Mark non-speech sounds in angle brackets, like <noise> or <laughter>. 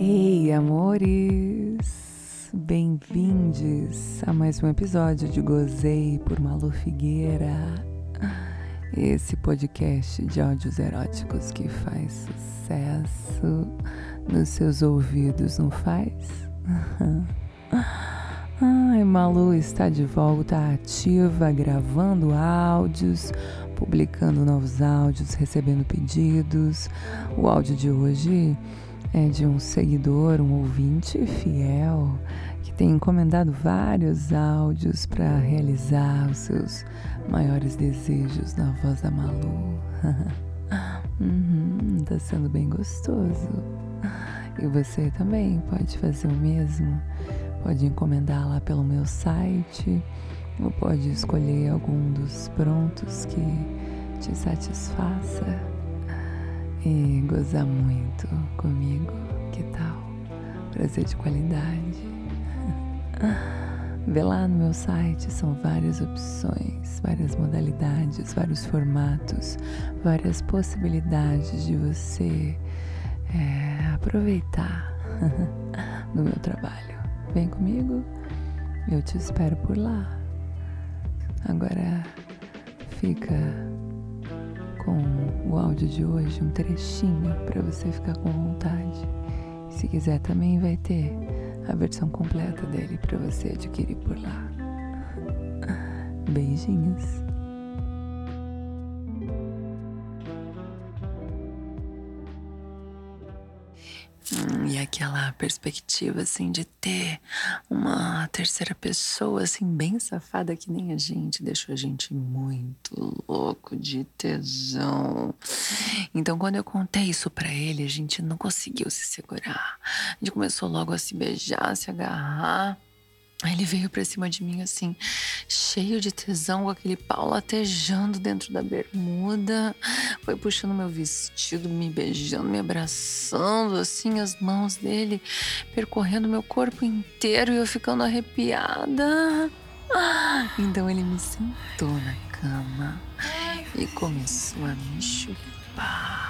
Ei, amores! Bem-vindos a mais um episódio de Gozei por Malu Figueira. Esse podcast de áudios eróticos que faz sucesso nos seus ouvidos, não faz? Ai, Malu está de volta ativa, gravando áudios, publicando novos áudios, recebendo pedidos. O áudio de hoje é de um seguidor, um ouvinte fiel, que tem encomendado vários áudios para realizar os seus maiores desejos na voz da Malu. <laughs> uhum, tá sendo bem gostoso. E você também pode fazer o mesmo. Pode encomendar lá pelo meu site ou pode escolher algum dos prontos que te satisfaça e gozar muito comigo. Que tal? Prazer de qualidade. Vê lá no meu site, são várias opções, várias modalidades, vários formatos, várias possibilidades de você é, aproveitar <laughs> do meu trabalho. Vem comigo, eu te espero por lá. Agora fica com o áudio de hoje, um trechinho para você ficar com vontade. Se quiser também vai ter a versão completa dele para você adquirir por lá. Beijinhos. Hum, e aquela perspectiva assim de ter uma terceira pessoa assim bem safada que nem a gente deixou a gente muito louco de tesão. Então quando eu contei isso para ele, a gente não conseguiu se segurar. A gente começou logo a se beijar, a se agarrar. Aí ele veio pra cima de mim assim, cheio de tesão, com aquele pau latejando dentro da bermuda. Foi puxando meu vestido, me beijando, me abraçando, assim, as mãos dele percorrendo meu corpo inteiro e eu ficando arrepiada. Então ele me sentou na cama e começou a me chupar.